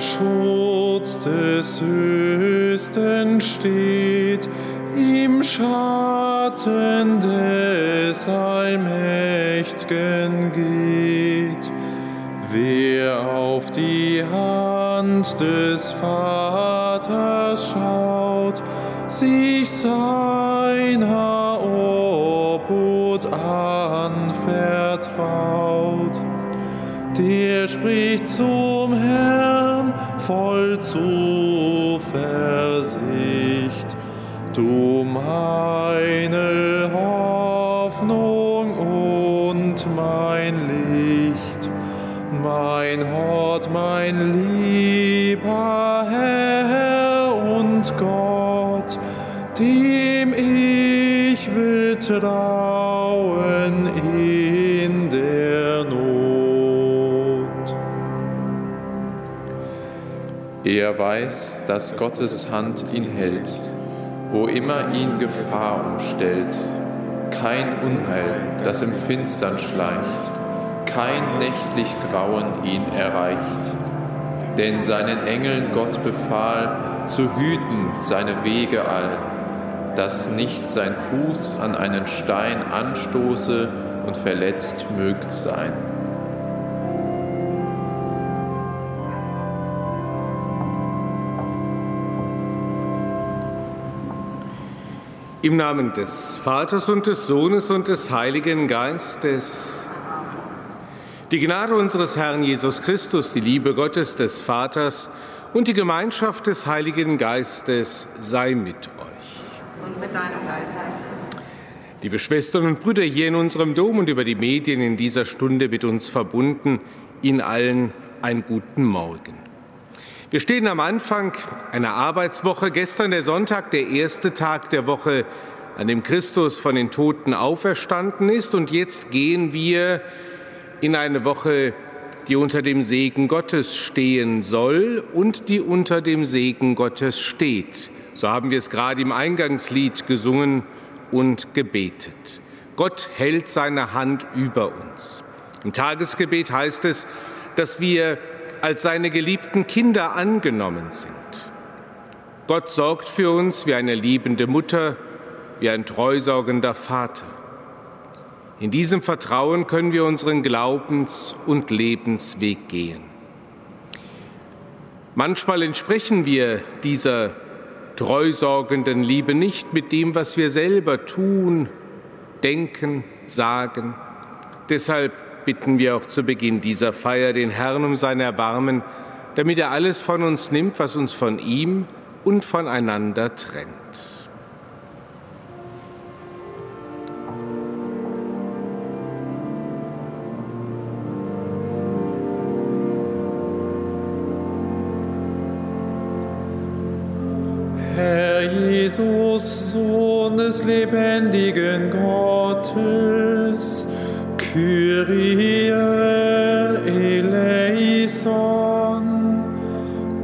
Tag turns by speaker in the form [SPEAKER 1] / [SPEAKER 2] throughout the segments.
[SPEAKER 1] Schutz des Höchsten steht, im Schatten des Allmächtigen geht. Wer auf die Hand des Vaters schaut, sich seiner Obhut anvertraut, der spricht Herrn Zuversicht. Du meine Hoffnung und mein Licht, mein Hort, mein lieber Herr und Gott, dem ich will trauen
[SPEAKER 2] Er weiß, dass Gottes Hand ihn hält, wo immer ihn Gefahr umstellt. Kein Unheil, das im Finstern schleicht, kein nächtlich Grauen ihn erreicht. Denn seinen Engeln Gott befahl, zu hüten seine Wege all, dass nicht sein Fuß an einen Stein anstoße und verletzt mög sein.
[SPEAKER 3] Im Namen des Vaters und des Sohnes und des Heiligen Geistes. Die Gnade unseres Herrn Jesus Christus, die Liebe Gottes des Vaters und die Gemeinschaft des Heiligen Geistes sei mit euch.
[SPEAKER 4] Und mit deinem Geist.
[SPEAKER 3] Liebe Schwestern und Brüder hier in unserem Dom und über die Medien in dieser Stunde mit uns verbunden, Ihnen allen einen guten Morgen. Wir stehen am Anfang einer Arbeitswoche. Gestern der Sonntag, der erste Tag der Woche, an dem Christus von den Toten auferstanden ist. Und jetzt gehen wir in eine Woche, die unter dem Segen Gottes stehen soll und die unter dem Segen Gottes steht. So haben wir es gerade im Eingangslied gesungen und gebetet. Gott hält seine Hand über uns. Im Tagesgebet heißt es, dass wir als seine geliebten Kinder angenommen sind. Gott sorgt für uns wie eine liebende Mutter, wie ein treusorgender Vater. In diesem Vertrauen können wir unseren Glaubens- und Lebensweg gehen. Manchmal entsprechen wir dieser treusorgenden Liebe nicht mit dem, was wir selber tun, denken, sagen. Deshalb bitten wir auch zu Beginn dieser Feier den Herrn um sein Erbarmen, damit er alles von uns nimmt, was uns von ihm und voneinander trennt.
[SPEAKER 1] Herr Jesus, Sohn des lebendigen Gottes, Kyrie eleison,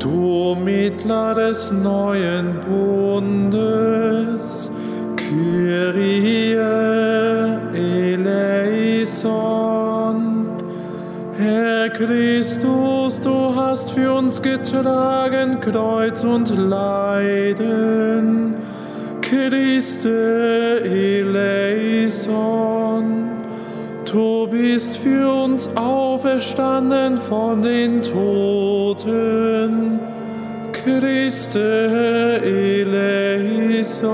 [SPEAKER 1] du Mittler des neuen Bundes, Kyrie eleison, Herr Christus, du hast für uns getragen Kreuz und Leiden, Christe eleison. Du bist für uns auferstanden von den Toten, Christe eleison.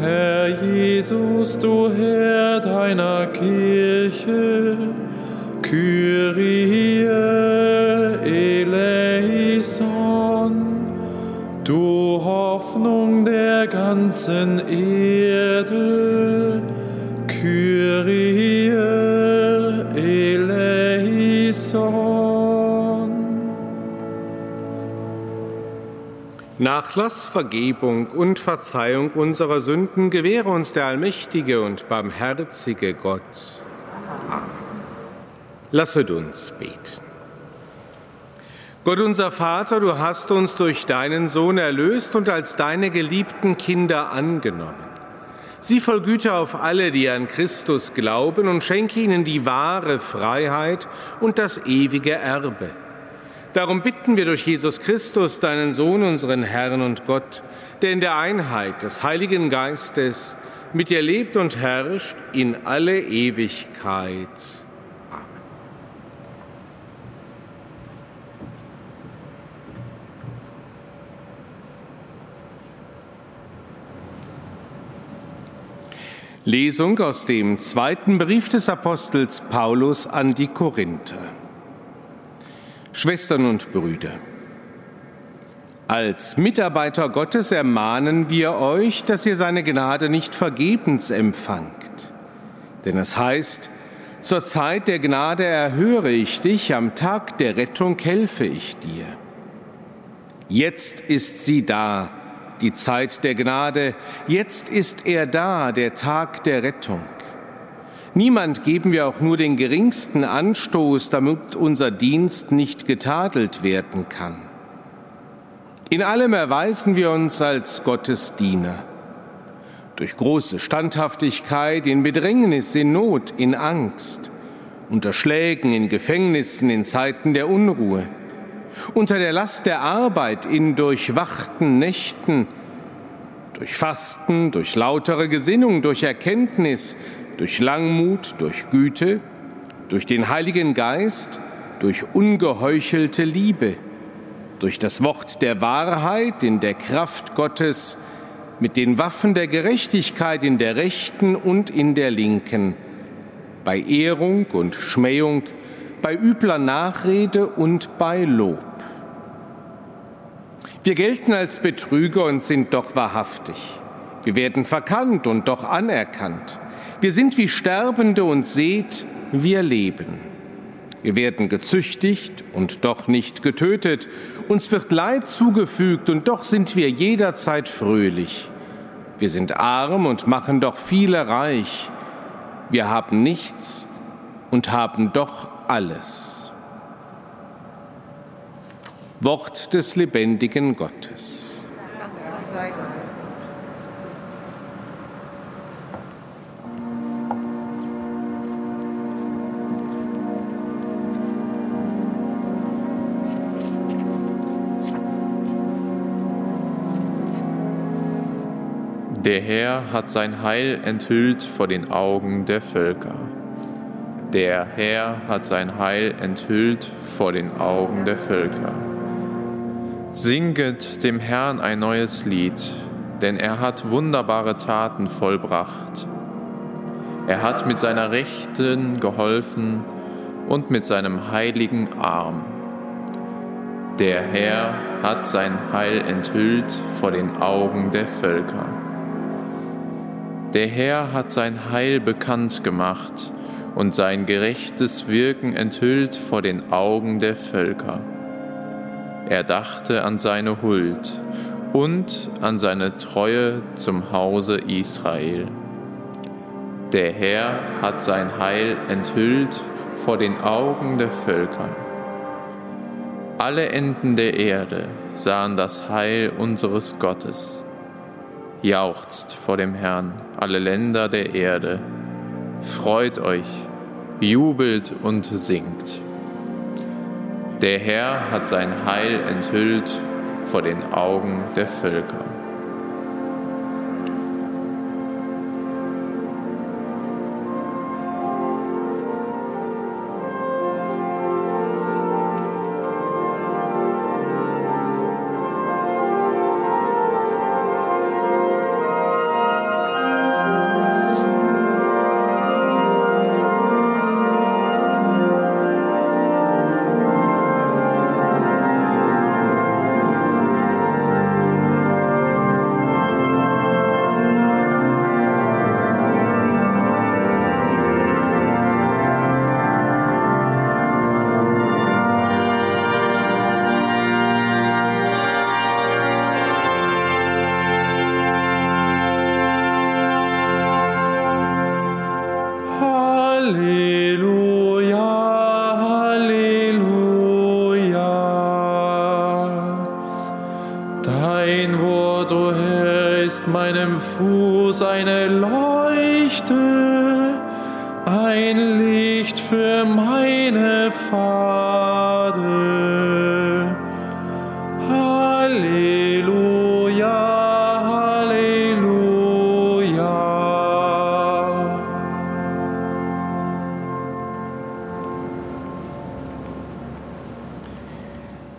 [SPEAKER 1] Herr Jesus, du Herr deiner Kirche, Kyrie eleison, du Hoffnung der ganzen Erde,
[SPEAKER 3] Nachlass, Vergebung und Verzeihung unserer Sünden gewähre uns der allmächtige und barmherzige Gott. Amen. Lasset uns beten. Gott unser Vater, du hast uns durch deinen Sohn erlöst und als deine geliebten Kinder angenommen. Sieh voll Güte auf alle, die an Christus glauben und schenke ihnen die wahre Freiheit und das ewige Erbe. Darum bitten wir durch Jesus Christus, deinen Sohn, unseren Herrn und Gott, der in der Einheit des Heiligen Geistes mit dir lebt und herrscht in alle Ewigkeit. Amen. Lesung aus dem zweiten Brief des Apostels Paulus an die Korinther. Schwestern und Brüder, als Mitarbeiter Gottes ermahnen wir euch, dass ihr seine Gnade nicht vergebens empfangt. Denn es heißt, zur Zeit der Gnade erhöre ich dich, am Tag der Rettung helfe ich dir. Jetzt ist sie da, die Zeit der Gnade, jetzt ist er da, der Tag der Rettung. Niemand geben wir auch nur den geringsten Anstoß, damit unser Dienst nicht getadelt werden kann. In allem erweisen wir uns als Gottes Diener. Durch große Standhaftigkeit, in Bedrängnis, in Not, in Angst, unter Schlägen, in Gefängnissen, in Zeiten der Unruhe, unter der Last der Arbeit, in durchwachten Nächten, durch Fasten, durch lautere Gesinnung, durch Erkenntnis, durch Langmut, durch Güte, durch den Heiligen Geist, durch ungeheuchelte Liebe, durch das Wort der Wahrheit in der Kraft Gottes, mit den Waffen der Gerechtigkeit in der rechten und in der linken, bei Ehrung und Schmähung, bei übler Nachrede und bei Lob. Wir gelten als Betrüger und sind doch wahrhaftig. Wir werden verkannt und doch anerkannt. Wir sind wie Sterbende und seht, wir leben. Wir werden gezüchtigt und doch nicht getötet. Uns wird Leid zugefügt und doch sind wir jederzeit fröhlich. Wir sind arm und machen doch viele reich. Wir haben nichts und haben doch alles. Wort des lebendigen Gottes. Dank
[SPEAKER 2] Der Herr hat sein Heil enthüllt vor den Augen der Völker. Der Herr hat sein Heil enthüllt vor den Augen der Völker. Singet dem Herrn ein neues Lied, denn er hat wunderbare Taten vollbracht. Er hat mit seiner Rechten geholfen und mit seinem heiligen Arm. Der Herr hat sein Heil enthüllt vor den Augen der Völker. Der Herr hat sein Heil bekannt gemacht und sein gerechtes Wirken enthüllt vor den Augen der Völker. Er dachte an seine Huld und an seine Treue zum Hause Israel. Der Herr hat sein Heil enthüllt vor den Augen der Völker. Alle Enden der Erde sahen das Heil unseres Gottes. Jauchzt vor dem Herrn, alle Länder der Erde. Freut euch, jubelt und singt. Der Herr hat sein Heil enthüllt vor den Augen der Völker.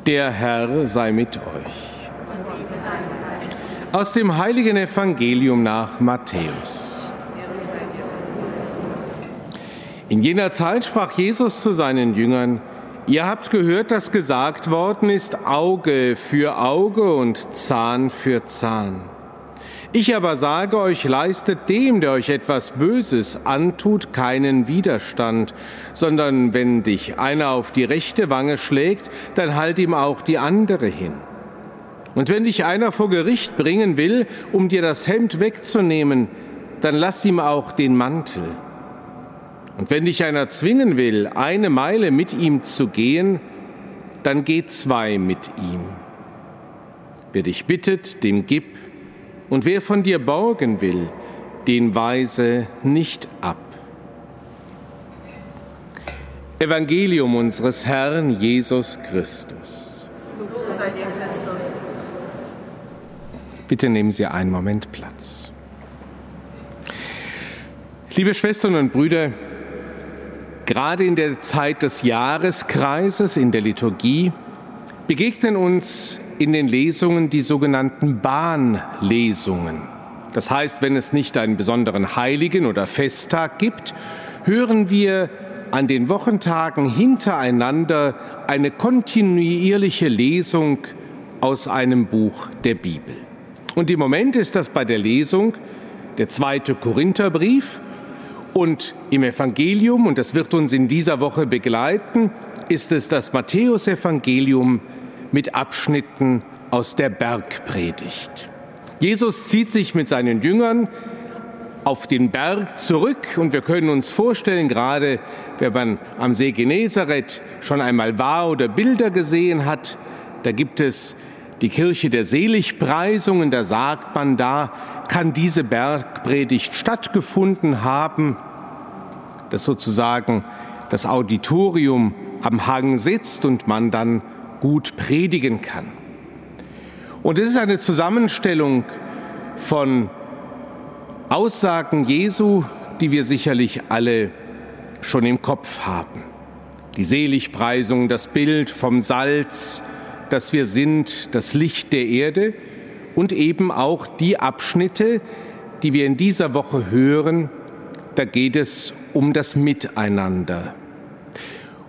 [SPEAKER 3] Der Herr sei mit euch. Aus dem heiligen Evangelium nach Matthäus. In jener Zeit sprach Jesus zu seinen Jüngern, Ihr habt gehört, dass gesagt worden ist, Auge für Auge und Zahn für Zahn. Ich aber sage euch, leistet dem, der euch etwas Böses antut, keinen Widerstand, sondern wenn dich einer auf die rechte Wange schlägt, dann halt ihm auch die andere hin. Und wenn dich einer vor Gericht bringen will, um dir das Hemd wegzunehmen, dann lass ihm auch den Mantel. Und wenn dich einer zwingen will, eine Meile mit ihm zu gehen, dann geh zwei mit ihm. Wer dich bittet, dem gib, und wer von dir borgen will, den weise nicht ab. Evangelium unseres Herrn Jesus Christus. Bitte nehmen Sie einen Moment Platz. Liebe Schwestern und Brüder, gerade in der Zeit des Jahreskreises in der Liturgie begegnen uns in den Lesungen die sogenannten Bahnlesungen. Das heißt, wenn es nicht einen besonderen Heiligen oder Festtag gibt, hören wir an den Wochentagen hintereinander eine kontinuierliche Lesung aus einem Buch der Bibel. Und im Moment ist das bei der Lesung der zweite Korintherbrief und im Evangelium, und das wird uns in dieser Woche begleiten, ist es das Matthäusevangelium mit Abschnitten aus der Bergpredigt. Jesus zieht sich mit seinen Jüngern auf den Berg zurück und wir können uns vorstellen, gerade wenn man am See Genezareth schon einmal war oder Bilder gesehen hat, da gibt es die Kirche der Seligpreisungen, da sagt man, da kann diese Bergpredigt stattgefunden haben, dass sozusagen das Auditorium am Hang sitzt und man dann gut predigen kann. Und es ist eine Zusammenstellung von Aussagen Jesu, die wir sicherlich alle schon im Kopf haben. Die Seligpreisung, das Bild vom Salz, das wir sind, das Licht der Erde und eben auch die Abschnitte, die wir in dieser Woche hören, da geht es um das Miteinander.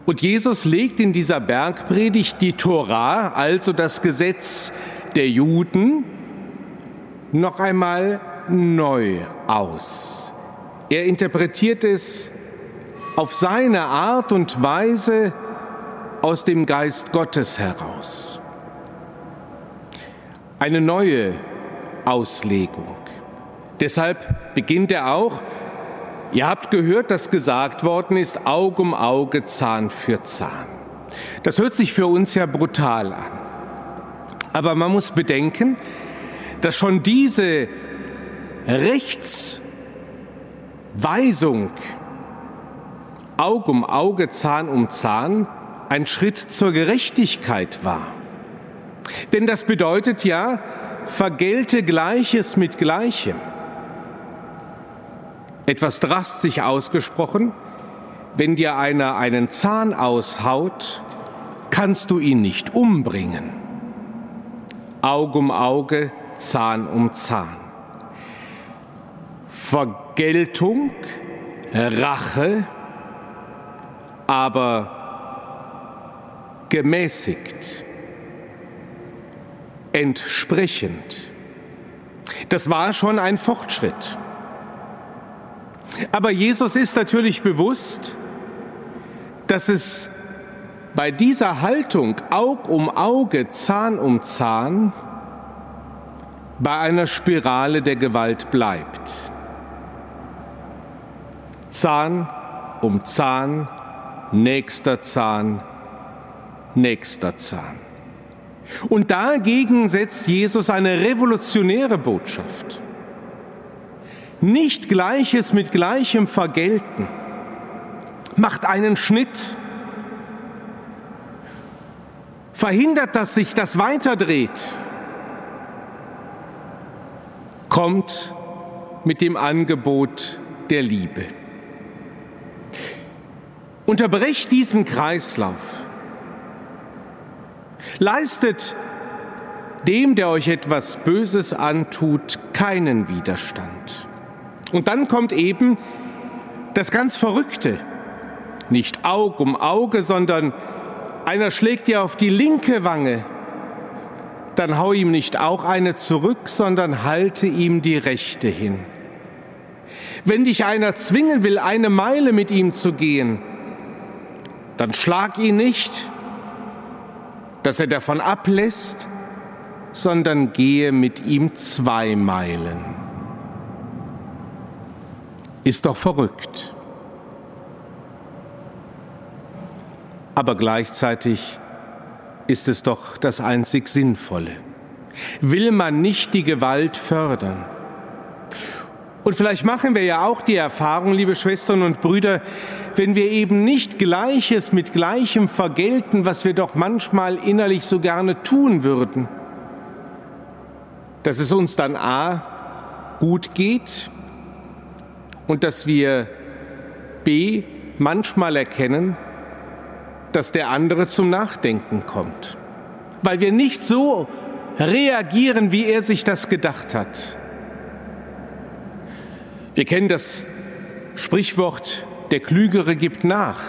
[SPEAKER 3] Und Jesus legt in dieser Bergpredigt die Tora, also das Gesetz der Juden, noch einmal neu aus. Er interpretiert es auf seine Art und Weise aus dem Geist Gottes heraus. Eine neue Auslegung. Deshalb beginnt er auch Ihr habt gehört, dass gesagt worden ist, Auge um Auge, Zahn für Zahn. Das hört sich für uns ja brutal an. Aber man muss bedenken, dass schon diese Rechtsweisung Auge um Auge, Zahn um Zahn ein Schritt zur Gerechtigkeit war. Denn das bedeutet ja, vergelte Gleiches mit Gleichem. Etwas drastisch ausgesprochen, wenn dir einer einen Zahn aushaut, kannst du ihn nicht umbringen. Auge um Auge, Zahn um Zahn. Vergeltung, Rache, aber gemäßigt, entsprechend. Das war schon ein Fortschritt. Aber Jesus ist natürlich bewusst, dass es bei dieser Haltung Aug um Auge, Zahn um Zahn bei einer Spirale der Gewalt bleibt. Zahn um Zahn, nächster Zahn, nächster Zahn. Und dagegen setzt Jesus eine revolutionäre Botschaft nicht Gleiches mit Gleichem vergelten, macht einen Schnitt, verhindert, dass sich das weiterdreht, kommt mit dem Angebot der Liebe. Unterbrecht diesen Kreislauf. Leistet dem, der euch etwas Böses antut, keinen Widerstand. Und dann kommt eben das ganz Verrückte. Nicht Aug um Auge, sondern einer schlägt dir auf die linke Wange. Dann hau ihm nicht auch eine zurück, sondern halte ihm die rechte hin. Wenn dich einer zwingen will, eine Meile mit ihm zu gehen, dann schlag ihn nicht, dass er davon ablässt, sondern gehe mit ihm zwei Meilen. Ist doch verrückt. Aber gleichzeitig ist es doch das einzig Sinnvolle. Will man nicht die Gewalt fördern? Und vielleicht machen wir ja auch die Erfahrung, liebe Schwestern und Brüder, wenn wir eben nicht Gleiches mit Gleichem vergelten, was wir doch manchmal innerlich so gerne tun würden, dass es uns dann a gut geht und dass wir b manchmal erkennen, dass der andere zum Nachdenken kommt, weil wir nicht so reagieren, wie er sich das gedacht hat. Wir kennen das Sprichwort, der Klügere gibt nach.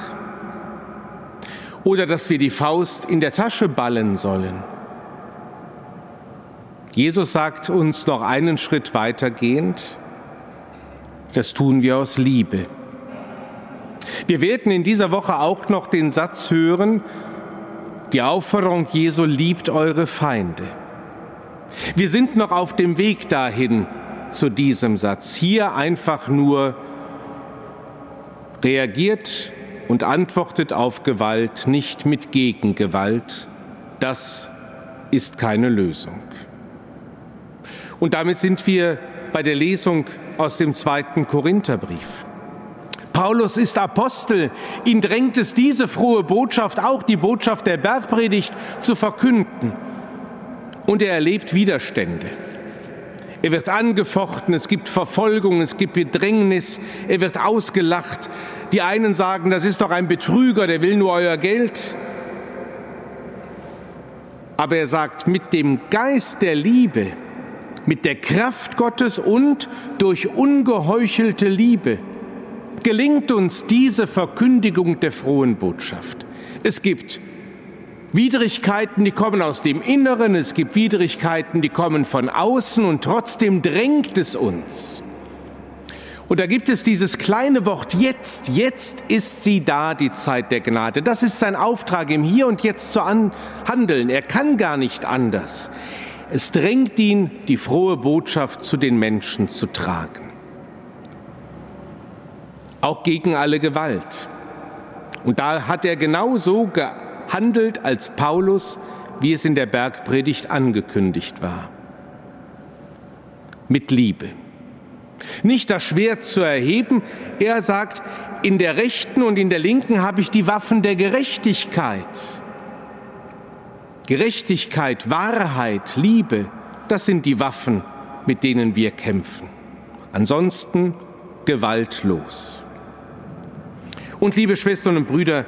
[SPEAKER 3] Oder dass wir die Faust in der Tasche ballen sollen. Jesus sagt uns noch einen Schritt weitergehend, das tun wir aus Liebe. Wir werden in dieser Woche auch noch den Satz hören, die Aufforderung Jesu liebt eure Feinde. Wir sind noch auf dem Weg dahin zu diesem Satz. Hier einfach nur reagiert und antwortet auf Gewalt nicht mit Gegengewalt. Das ist keine Lösung. Und damit sind wir bei der Lesung aus dem zweiten Korintherbrief. Paulus ist Apostel, ihn drängt es, diese frohe Botschaft, auch die Botschaft der Bergpredigt, zu verkünden. Und er erlebt Widerstände. Er wird angefochten, es gibt Verfolgung, es gibt Bedrängnis, er wird ausgelacht. Die einen sagen, das ist doch ein Betrüger, der will nur euer Geld. Aber er sagt, mit dem Geist der Liebe, mit der Kraft Gottes und durch ungeheuchelte Liebe gelingt uns diese Verkündigung der frohen Botschaft. Es gibt Widrigkeiten, die kommen aus dem Inneren, es gibt Widrigkeiten, die kommen von außen und trotzdem drängt es uns. Und da gibt es dieses kleine Wort jetzt, jetzt ist sie da, die Zeit der Gnade. Das ist sein Auftrag, im Hier und Jetzt zu handeln. Er kann gar nicht anders. Es drängt ihn, die frohe Botschaft zu den Menschen zu tragen. Auch gegen alle Gewalt. Und da hat er genauso gehandelt als Paulus, wie es in der Bergpredigt angekündigt war. Mit Liebe. Nicht das Schwert zu erheben, er sagt, in der rechten und in der linken habe ich die Waffen der Gerechtigkeit. Gerechtigkeit, Wahrheit, Liebe, das sind die Waffen, mit denen wir kämpfen. Ansonsten gewaltlos. Und liebe Schwestern und Brüder,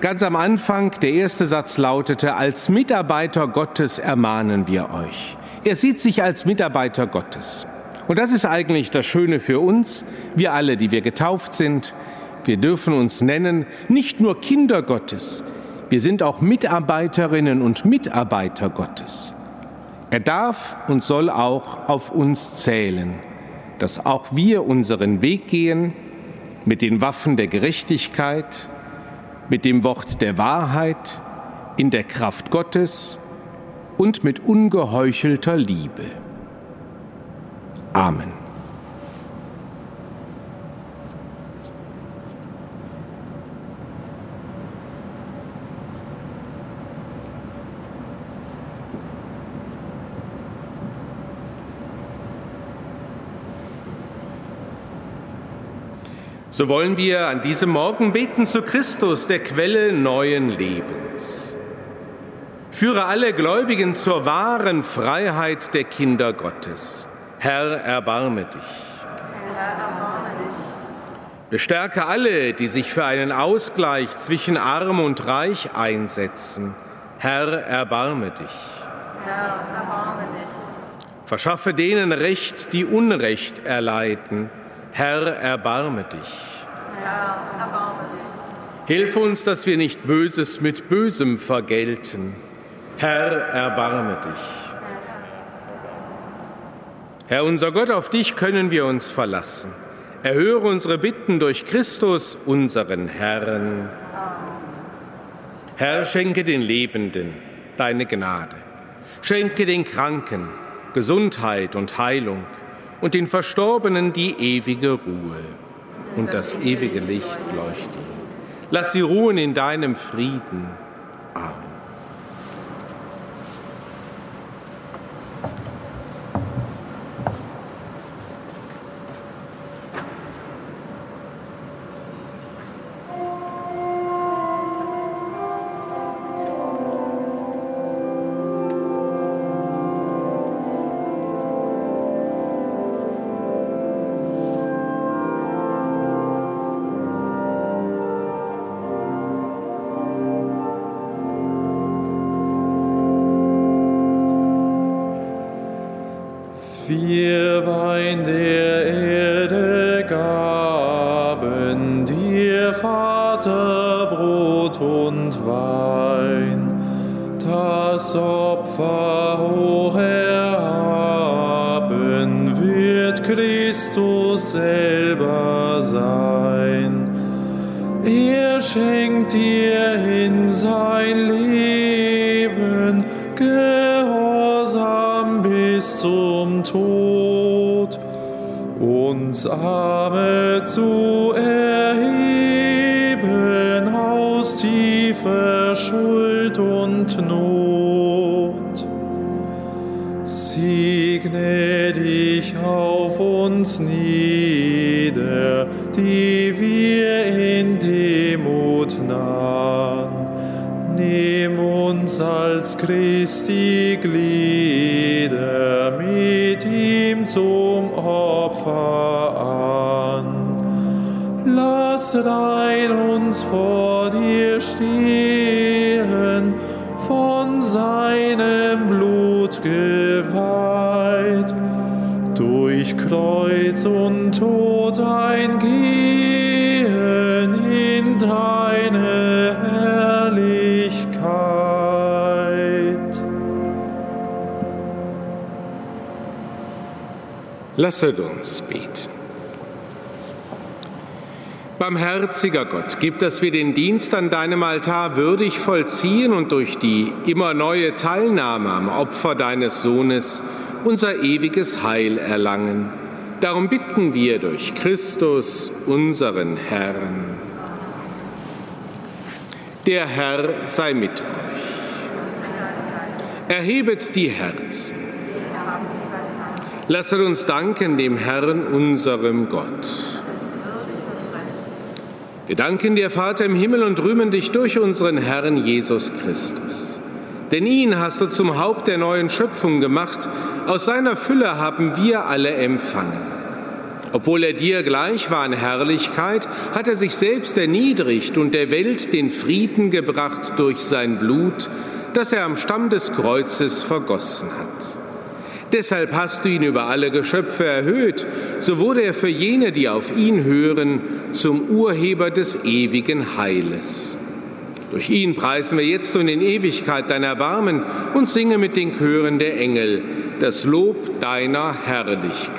[SPEAKER 3] ganz am Anfang, der erste Satz lautete, als Mitarbeiter Gottes ermahnen wir euch. Er sieht sich als Mitarbeiter Gottes. Und das ist eigentlich das Schöne für uns, wir alle, die wir getauft sind. Wir dürfen uns nennen nicht nur Kinder Gottes, wir sind auch Mitarbeiterinnen und Mitarbeiter Gottes. Er darf und soll auch auf uns zählen, dass auch wir unseren Weg gehen mit den Waffen der Gerechtigkeit, mit dem Wort der Wahrheit, in der Kraft Gottes und mit ungeheuchelter Liebe. Amen. So wollen wir an diesem Morgen beten zu Christus, der Quelle neuen Lebens. Führe alle Gläubigen zur wahren Freiheit der Kinder Gottes. Herr, erbarme dich. Bestärke alle, die sich für einen Ausgleich zwischen arm und reich einsetzen. Herr, erbarme dich.
[SPEAKER 4] Herr, erbarme dich.
[SPEAKER 3] Verschaffe denen Recht, die Unrecht erleiden. Herr, erbarme dich.
[SPEAKER 4] Herr, erbarme dich.
[SPEAKER 3] Hilf uns, dass wir nicht Böses mit Bösem vergelten. Herr, erbarme dich. Herr unser Gott, auf dich können wir uns verlassen. Erhöre unsere Bitten durch Christus, unseren Herrn. Herr, schenke den Lebenden deine Gnade. Schenke den Kranken Gesundheit und Heilung und den Verstorbenen die ewige Ruhe und das ewige Licht leuchten. Lass sie ruhen in deinem Frieden. Amen.
[SPEAKER 1] Opfer hoch erhaben wird Christus selber sein. Er schenkt dir in sein Leben Gehorsam bis zum Tod, uns Arme zu erheben uns nieder, die wir in Demut nahen. Nimm uns als Christi Glieder mit ihm zum Opfer an. Lass rein uns vor dir stehen, von seinem Blut geweiht, durch Kreuz und Tod eingehen in deine Herrlichkeit.
[SPEAKER 3] Lasset uns beten. Barmherziger Gott, gib, dass wir den Dienst an deinem Altar würdig vollziehen und durch die immer neue Teilnahme am Opfer deines Sohnes unser ewiges Heil erlangen. Darum bitten wir durch Christus, unseren Herrn. Der Herr sei mit euch. Erhebet die Herzen. Lasset uns danken dem Herrn, unserem Gott. Wir danken dir, Vater im Himmel, und rühmen dich durch unseren Herrn Jesus Christus. Denn ihn hast du zum Haupt der neuen Schöpfung gemacht, aus seiner Fülle haben wir alle empfangen. Obwohl er dir gleich war in Herrlichkeit, hat er sich selbst erniedrigt und der Welt den Frieden gebracht durch sein Blut, das er am Stamm des Kreuzes vergossen hat. Deshalb hast du ihn über alle Geschöpfe erhöht, so wurde er für jene, die auf ihn hören, zum Urheber des ewigen Heiles. Durch ihn preisen wir jetzt und in Ewigkeit dein Erbarmen und singen mit den Chören der Engel das Lob deiner Herrlichkeit.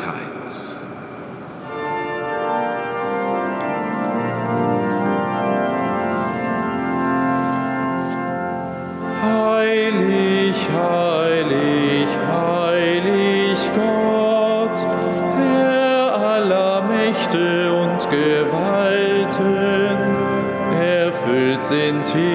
[SPEAKER 1] Sind Himmel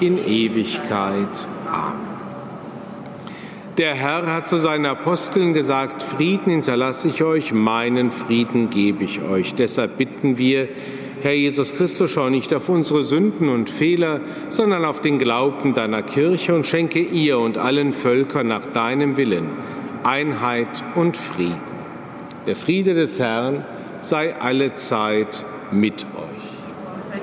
[SPEAKER 3] in Ewigkeit. Amen. Der Herr hat zu seinen Aposteln gesagt, Frieden hinterlasse ich euch, meinen Frieden gebe ich euch. Deshalb bitten wir, Herr Jesus Christus, schau nicht auf unsere Sünden und Fehler, sondern auf den Glauben deiner Kirche und schenke ihr und allen Völkern nach deinem Willen Einheit und Frieden. Der Friede des Herrn sei alle Zeit mit euch. Mit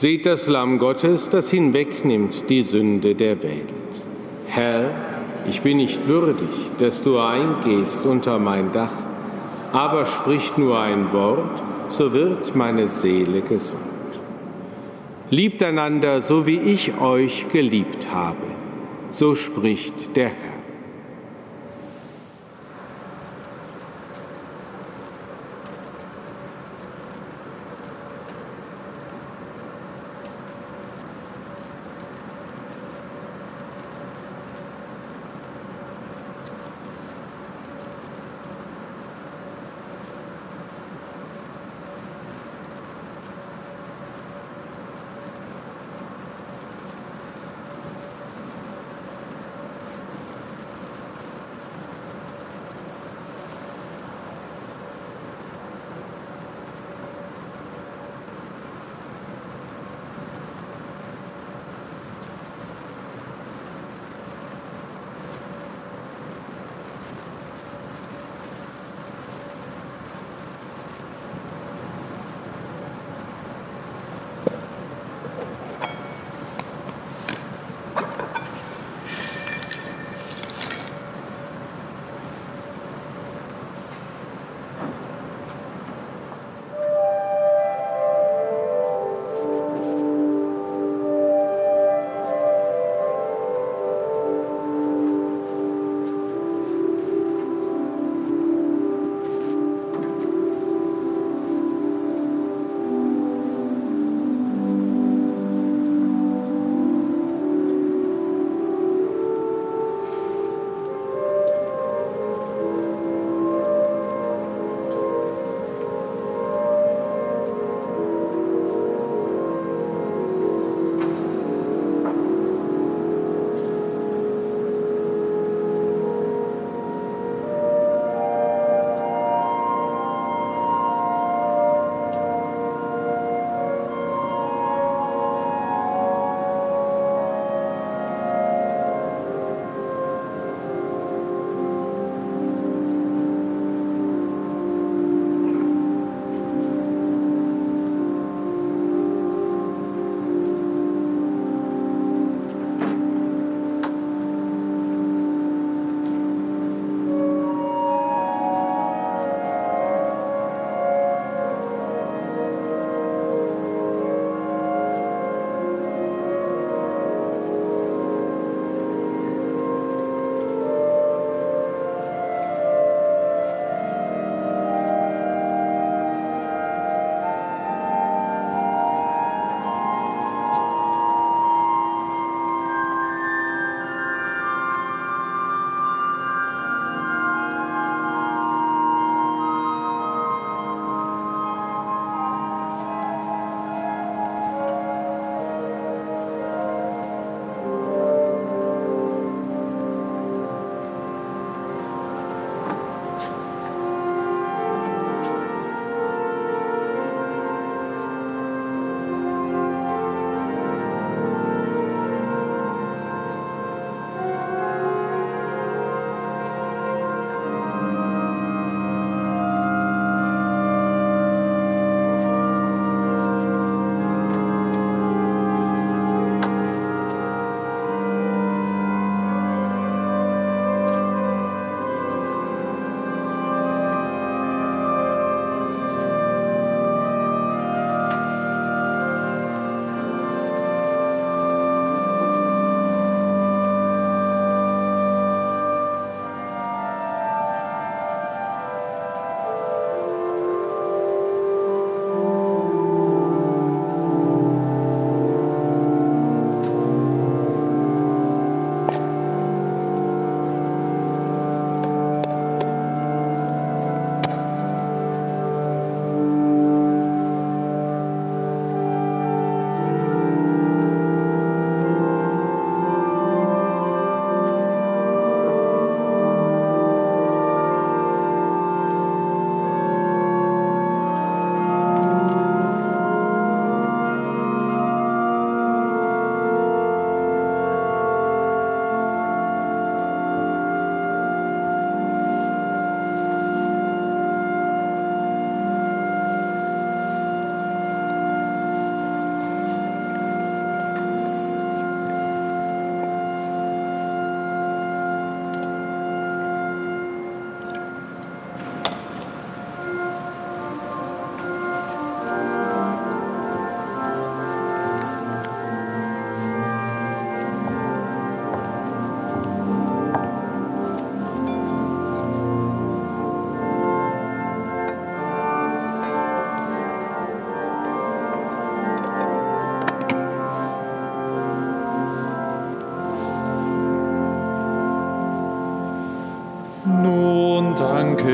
[SPEAKER 3] Seht das Lamm Gottes, das hinwegnimmt die Sünde der Welt. Herr, ich bin nicht würdig, dass du eingehst unter mein Dach, aber sprich nur ein Wort, so wird meine Seele gesund. Liebt einander, so wie ich euch geliebt habe, so spricht der Herr.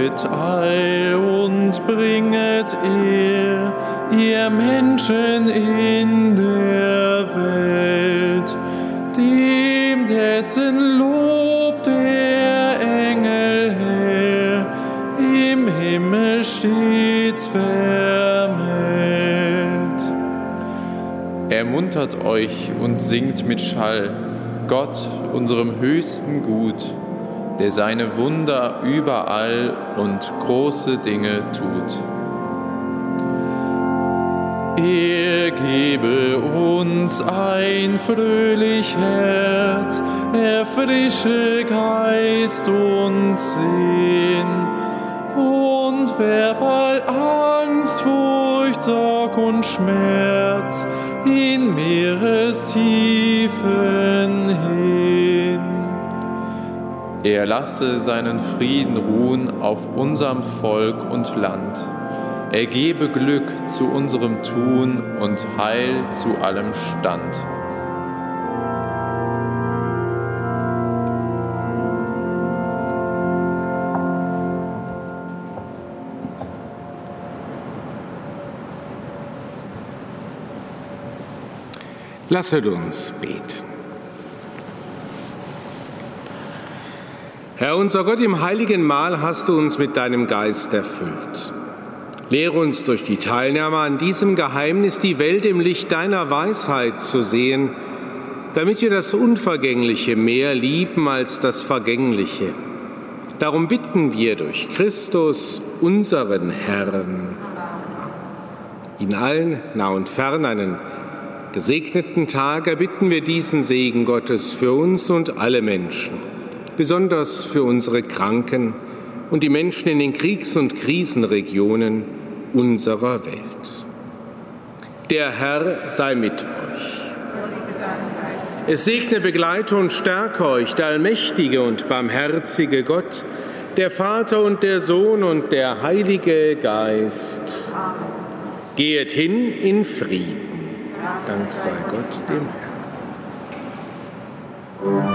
[SPEAKER 1] Danket all und bringet ihr, ihr Menschen in der Welt, dem dessen Lob der Engel her im Himmel stets vermeldet.
[SPEAKER 2] Ermuntert euch und singt mit Schall, Gott, unserem höchsten Gut, der seine Wunder überall und große Dinge tut.
[SPEAKER 1] Er gebe uns ein fröhlich Herz, erfrische Geist und Sinn und werf all Angst, Furcht, Sorg und Schmerz in Meerestiefen hin.
[SPEAKER 2] Er lasse seinen Frieden ruhen auf unserem Volk und Land. Er gebe Glück zu unserem Tun und Heil zu allem Stand.
[SPEAKER 3] Lasset uns beten. Herr unser Gott, im heiligen Mahl hast du uns mit deinem Geist erfüllt. Lehre uns durch die Teilnahme an diesem Geheimnis die Welt im Licht deiner Weisheit zu sehen, damit wir das Unvergängliche mehr lieben als das Vergängliche. Darum bitten wir durch Christus, unseren Herrn. In allen, nah und fern, einen gesegneten Tag erbitten wir diesen Segen Gottes für uns und alle Menschen, besonders für unsere Kranken und die Menschen in den Kriegs- und Krisenregionen unserer Welt. Der Herr sei mit euch. Es segne, begleite und stärke euch der allmächtige und barmherzige Gott, der Vater und der Sohn und der Heilige Geist. Geht hin in Frieden. Dank sei Gott dem Herrn.